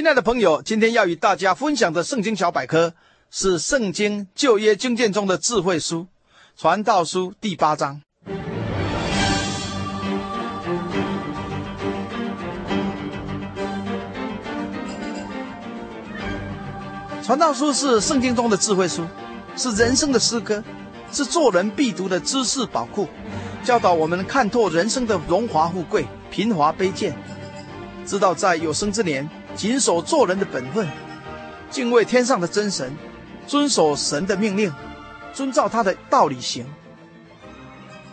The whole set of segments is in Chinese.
亲爱的朋友，今天要与大家分享的圣经小百科是圣经旧约经卷中的智慧书——传道书第八章。传道书是圣经中的智慧书，是人生的诗歌，是做人必读的知识宝库，教导我们看透人生的荣华富贵、贫华卑贱，知道在有生之年。谨守做人的本分，敬畏天上的真神，遵守神的命令，遵照他的道理行。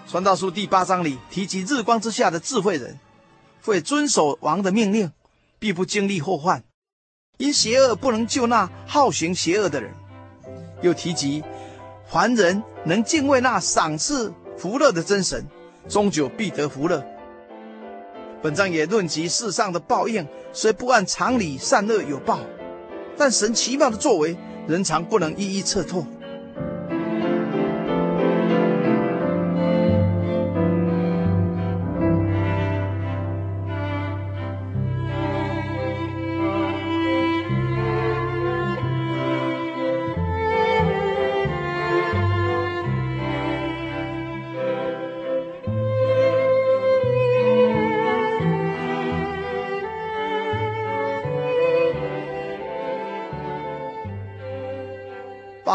传道书第八章里提及日光之下的智慧人，会遵守王的命令，必不经历祸患。因邪恶不能救那好行邪恶的人。又提及凡人能敬畏那赏赐福乐的真神，终究必得福乐。本章也论及世上的报应，虽不按常理善恶有报，但神奇妙的作为，人常不能一一测透。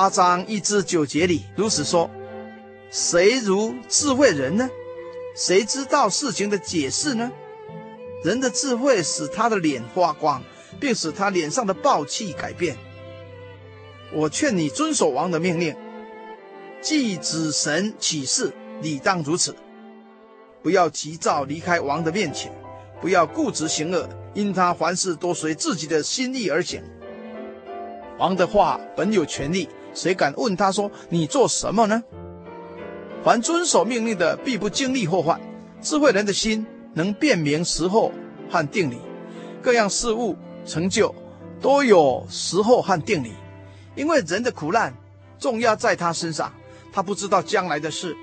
八章一至九节里如此说：谁如智慧人呢？谁知道事情的解释呢？人的智慧使他的脸发光，并使他脸上的暴气改变。我劝你遵守王的命令，既指神起誓，理当如此。不要急躁离开王的面前，不要固执行恶，因他凡事都随自己的心意而行。王的话本有权力。谁敢问他说：“你做什么呢？”凡遵守命令的，必不经历祸患。智慧人的心能辨明时候和定理，各样事物成就都有时候和定理。因为人的苦难重压在他身上，他不知道将来的事，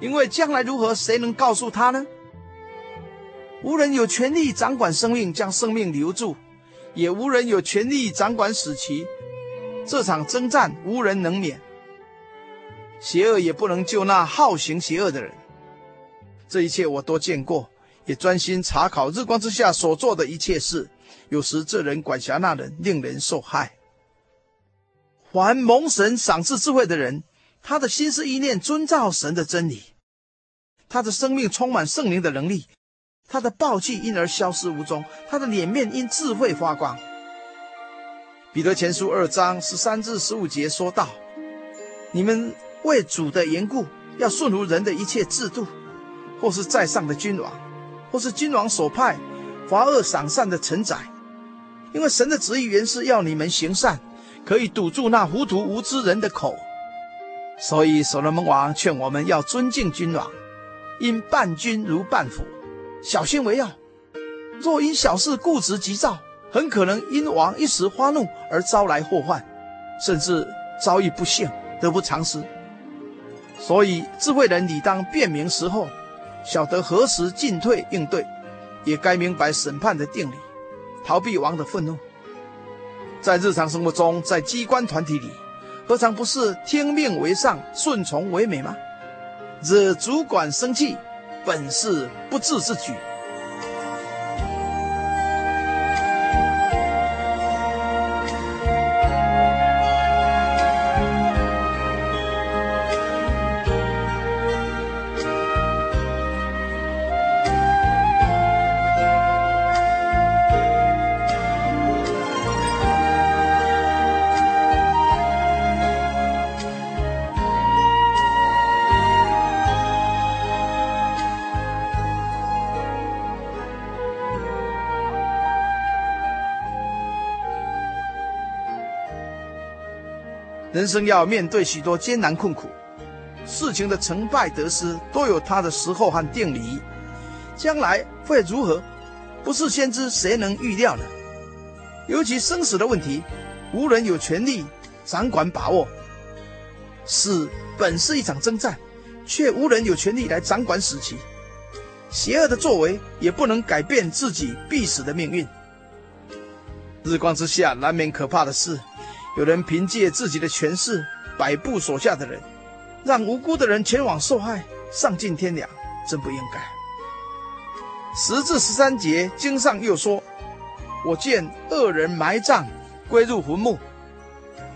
因为将来如何，谁能告诉他呢？无人有权力掌管生命，将生命留住；也无人有权力掌管死期。这场征战无人能免，邪恶也不能救那好行邪恶的人。这一切我都见过，也专心查考日光之下所做的一切事。有时这人管辖那人，令人受害。凡蒙神赏赐智慧的人，他的心思意念遵照神的真理，他的生命充满圣灵的能力，他的暴气因而消失无踪，他的脸面因智慧发光。彼得前书二章十三至十五节说道：“你们为主的缘故，要顺服人的一切制度，或是在上的君王，或是君王所派罚恶赏善的臣宰。因为神的旨意原是要你们行善，可以堵住那糊涂无知人的口。所以所罗门王劝我们要尊敬君王，因伴君如伴父，小心为要。若因小事固执急躁。”很可能因王一时发怒而招来祸患，甚至遭遇不幸，得不偿失。所以智慧人理当辨明时候，晓得何时进退应对，也该明白审判的定理，逃避王的愤怒。在日常生活中，在机关团体里，何尝不是听命为上，顺从为美吗？惹主管生气，本是不智之举。人生要面对许多艰难困苦，事情的成败得失都有它的时候和定理，将来会如何，不是先知谁能预料呢？尤其生死的问题，无人有权利掌管把握。死本是一场征战，却无人有权利来掌管死期。邪恶的作为也不能改变自己必死的命运。日光之下，难免可怕的事。有人凭借自己的权势摆布手下的人，让无辜的人前往受害，丧尽天良，真不应该。十至十三节经上又说：“我见恶人埋葬，归入坟墓；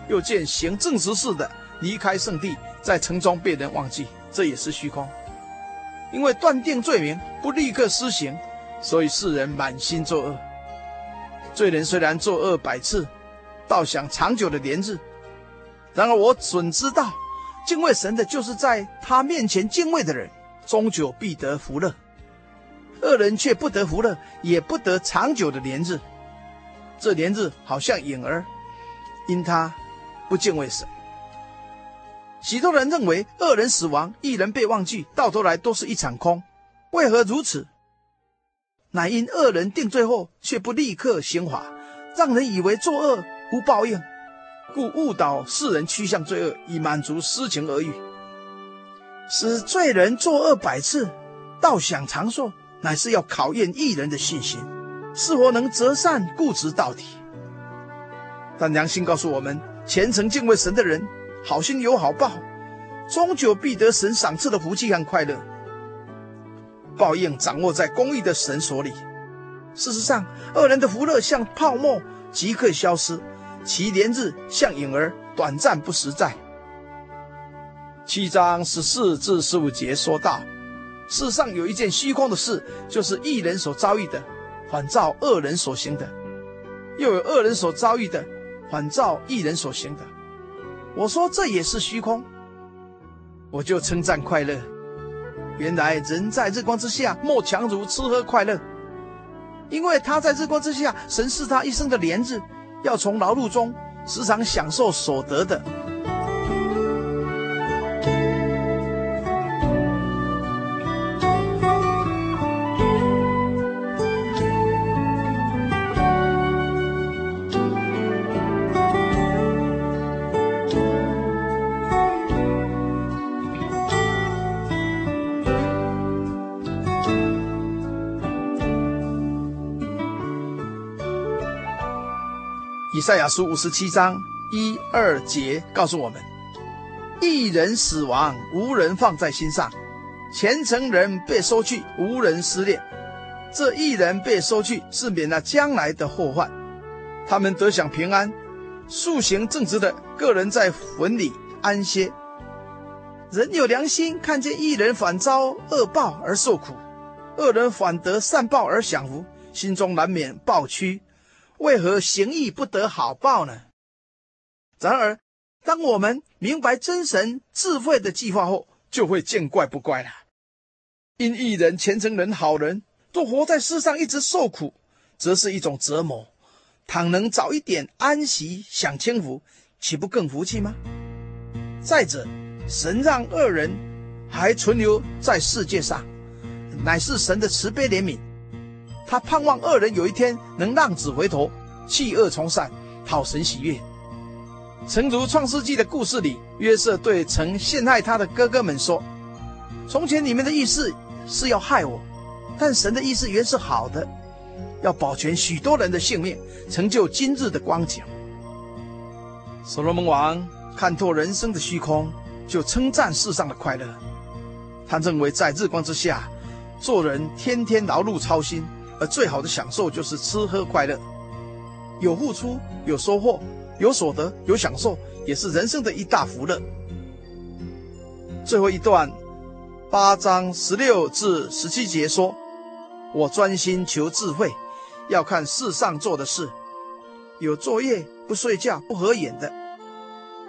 又见行正直事的离开圣地，在城中被人忘记。”这也是虚空，因为断定罪名不立刻施行，所以世人满心作恶。罪人虽然作恶百次。倒想长久的连日，然而我准知道，敬畏神的，就是在他面前敬畏的人，终久必得福乐；恶人却不得福乐，也不得长久的连日。这连日好像影儿，因他不敬畏神。许多人认为恶人死亡，一人被忘记，到头来都是一场空。为何如此？乃因恶人定罪后，却不立刻刑罚，让人以为作恶。无报应，故误导世人趋向罪恶，以满足私情而欲，使罪人作恶百次，倒想长寿，乃是要考验义人的信心，是否能择善固执到底。但良心告诉我们，虔诚敬畏神的人，好心有好报，终究必得神赏赐的福气和快乐。报应掌握在公义的神手里。事实上，恶人的福乐像泡沫，即刻消失。其连日像影儿，短暂不实在。七章十四至十五节说道：世上有一件虚空的事，就是一人所遭遇的，反照恶人所行的；又有恶人所遭遇的，反照一人所行的。我说这也是虚空，我就称赞快乐。原来人在日光之下，莫强如吃喝快乐，因为他在日光之下，神是他一生的连日。要从劳碌中时常享受所得的。赛亚书五十七章一二节告诉我们：一人死亡，无人放在心上；虔诚人被收去，无人思念。这一人被收去，是免了将来的祸患；他们得享平安。素行正直的个人在坟里安歇。人有良心，看见一人反遭恶报而受苦，恶人反得善报而享福，心中难免抱屈。为何行义不得好报呢？然而，当我们明白真神智慧的计划后，就会见怪不怪了。因义人、虔诚人、好人，若活在世上一直受苦，则是一种折磨。倘能早一点安息享清福，岂不更福气吗？再者，神让恶人还存留在世界上，乃是神的慈悲怜悯。他盼望恶人有一天能浪子回头，弃恶从善，讨神喜悦。诚如创世纪的故事里，约瑟对曾陷害他的哥哥们说：“从前你们的意思是要害我，但神的意思原是好的，要保全许多人的性命，成就今日的光景。”所罗门王看透人生的虚空，就称赞世上的快乐。他认为在日光之下，做人天天劳碌操心。而最好的享受就是吃喝快乐，有付出，有收获，有所得，有享受，也是人生的一大福乐。最后一段，八章十六至十七节说：“我专心求智慧，要看世上做的事，有作业不睡觉不合眼的，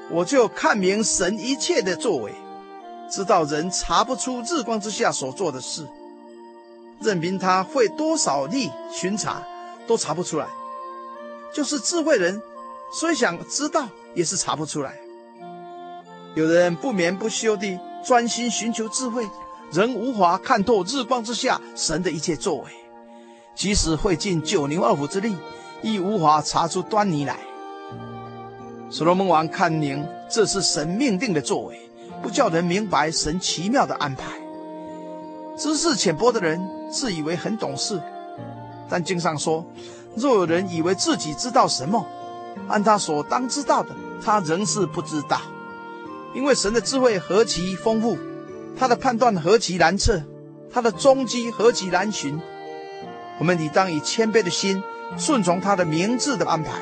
我就看明神一切的作为，知道人查不出日光之下所做的事。”任凭他费多少力巡查，都查不出来。就是智慧人，虽想知道，也是查不出来。有人不眠不休地专心寻求智慧，仍无法看透日光之下神的一切作为。即使费尽九牛二虎之力，亦无法查出端倪来。所罗门王看明这是神命定的作为，不叫人明白神奇妙的安排。知识浅薄的人自以为很懂事，但经上说，若有人以为自己知道什么，按他所当知道的，他仍是不知道。因为神的智慧何其丰富，他的判断何其难测，他的踪迹何其难寻。我们理当以谦卑的心，顺从他的明智的安排。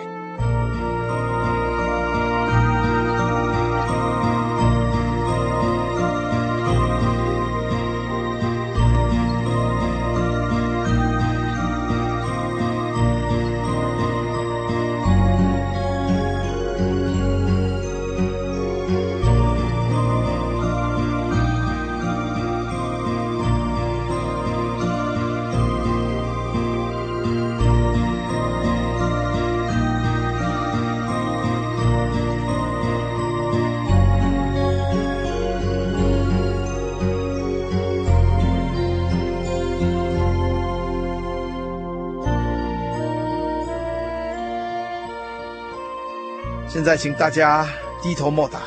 在，请大家低头默祷，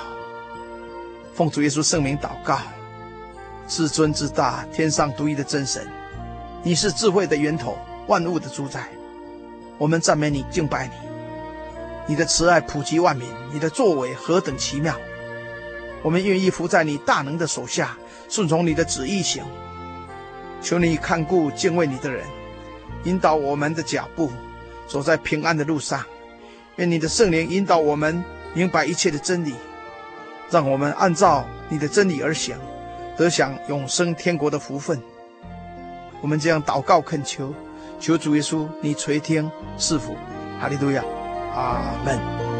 奉主耶稣圣名祷告。至尊至大、天上独一的真神，你是智慧的源头，万物的主宰。我们赞美你，敬拜你。你的慈爱普及万民，你的作为何等奇妙！我们愿意服在你大能的手下，顺从你的旨意行。求你看顾敬畏你的人，引导我们的脚步，走在平安的路上。愿你的圣灵引导我们明白一切的真理，让我们按照你的真理而行，得享永生天国的福分。我们这样祷告恳求，求主耶稣你垂听赐福，哈利路亚，阿门。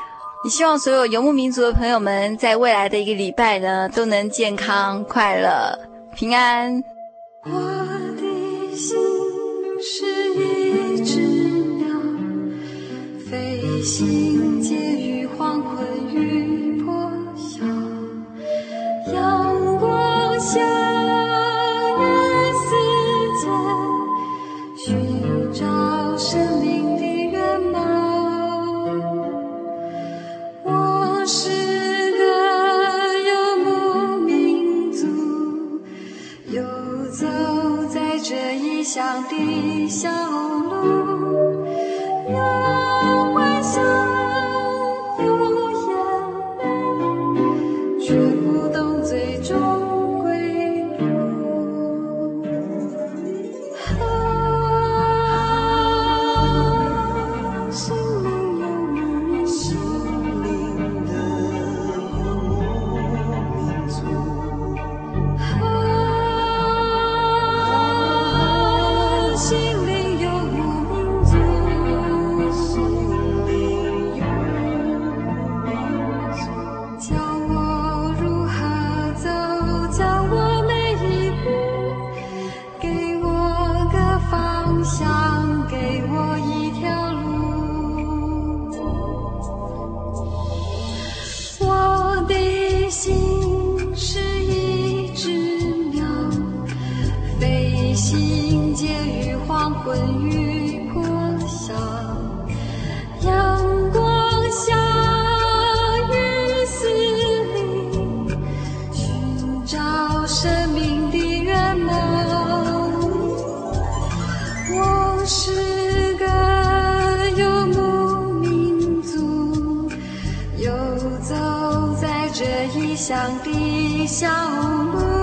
也希望所有游牧民族的朋友们，在未来的一个礼拜呢，都能健康快乐。平安。我的心是一只鸟，飞行间这异乡的小路